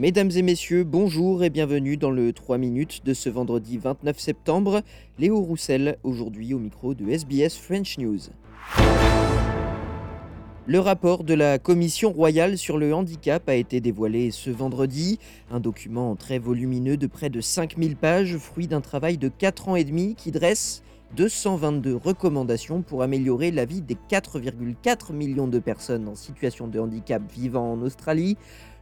Mesdames et messieurs, bonjour et bienvenue dans le 3 minutes de ce vendredi 29 septembre. Léo Roussel, aujourd'hui au micro de SBS French News. Le rapport de la Commission royale sur le handicap a été dévoilé ce vendredi. Un document très volumineux de près de 5000 pages, fruit d'un travail de 4 ans et demi qui dresse 222 recommandations pour améliorer la vie des 4,4 millions de personnes en situation de handicap vivant en Australie.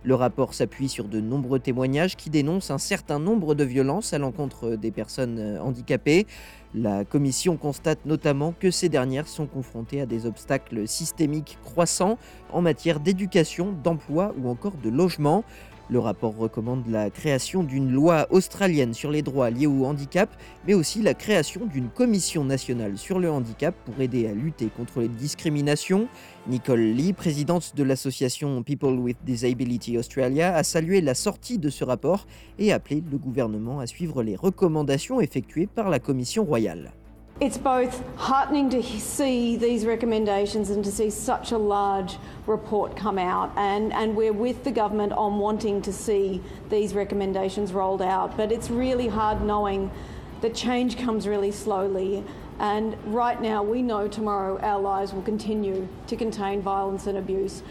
Le rapport s'appuie sur de nombreux témoignages qui dénoncent un certain nombre de violences à l'encontre des personnes euh, handicapées. La commission constate notamment que ces dernières sont confrontées à des obstacles systémiques croissants en matière d'éducation, d'emploi ou encore de logement. Le rapport recommande la création d'une loi australienne sur les droits liés au handicap, mais aussi la création d'une commission nationale sur le handicap pour aider à lutter contre les discriminations. Nicole Lee, présidente de l'association People with Disability Australia, a salué la sortie de ce rapport et appelé le gouvernement à suivre les recommandations effectuées par la commission royale. It's both heartening to see these recommendations and to see such a large report come out, and, and we're with the government on wanting to see these recommendations rolled out. But it's really hard knowing that change comes really slowly. And right now, we know tomorrow our lives will continue to contain violence and abuse.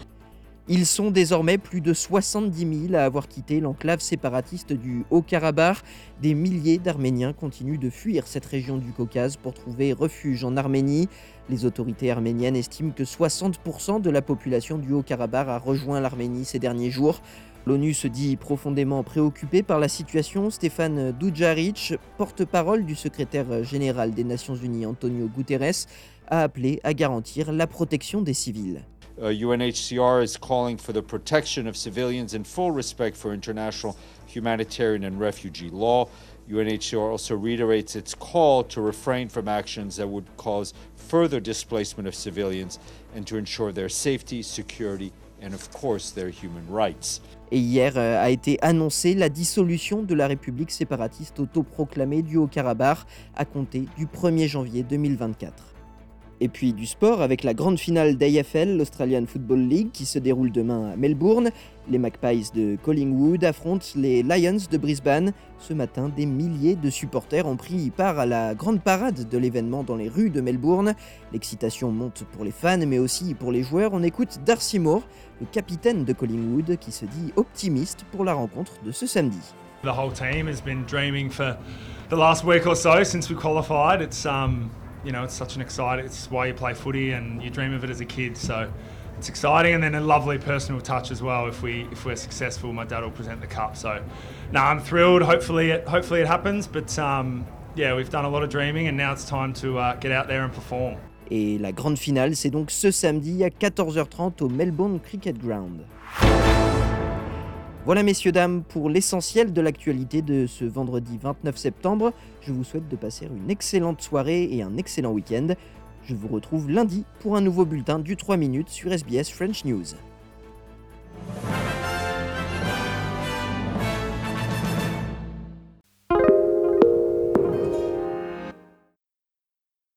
Ils sont désormais plus de 70 000 à avoir quitté l'enclave séparatiste du Haut-Karabakh. Des milliers d'Arméniens continuent de fuir cette région du Caucase pour trouver refuge en Arménie. Les autorités arméniennes estiment que 60% de la population du Haut-Karabakh a rejoint l'Arménie ces derniers jours. L'ONU se dit profondément préoccupée par la situation. Stéphane Dujaric, porte-parole du secrétaire général des Nations Unies Antonio Guterres, a appelé à garantir la protection des civils. Uh, UNHCR is calling for the protection of civilians in full respect for international humanitarian and refugee law. UNHCR also reiterates its call to refrain from actions that would cause further displacement of civilians and to ensure their safety, security, and of course their human rights. Et hier euh, a été annoncée la dissolution de la République séparatiste autoproclamée du Haut-Karabakh à compter du 1er janvier 2024. Et puis du sport avec la grande finale d'AFL, l'Australian Football League, qui se déroule demain à Melbourne. Les Magpies de Collingwood affrontent les Lions de Brisbane. Ce matin, des milliers de supporters ont pris part à la grande parade de l'événement dans les rues de Melbourne. L'excitation monte pour les fans, mais aussi pour les joueurs. On écoute Darcy Moore, le capitaine de Collingwood, qui se dit optimiste pour la rencontre de ce samedi. The whole team has been dreaming for the last week or so since we qualified. It's um you know, it's such an exciting, it's why you play footy and you dream of it as a kid. So it's exciting and then a lovely personal touch as well. If we if we're successful, my dad will present the cup. So, no, I'm thrilled. Hopefully, it hopefully it happens. But um, yeah, we've done a lot of dreaming and now it's time to uh, get out there and perform. Et la grande finale, c'est donc ce samedi à 14h30 au Melbourne Cricket Ground. Voilà messieurs, dames, pour l'essentiel de l'actualité de ce vendredi 29 septembre. Je vous souhaite de passer une excellente soirée et un excellent week-end. Je vous retrouve lundi pour un nouveau bulletin du 3 minutes sur SBS French News.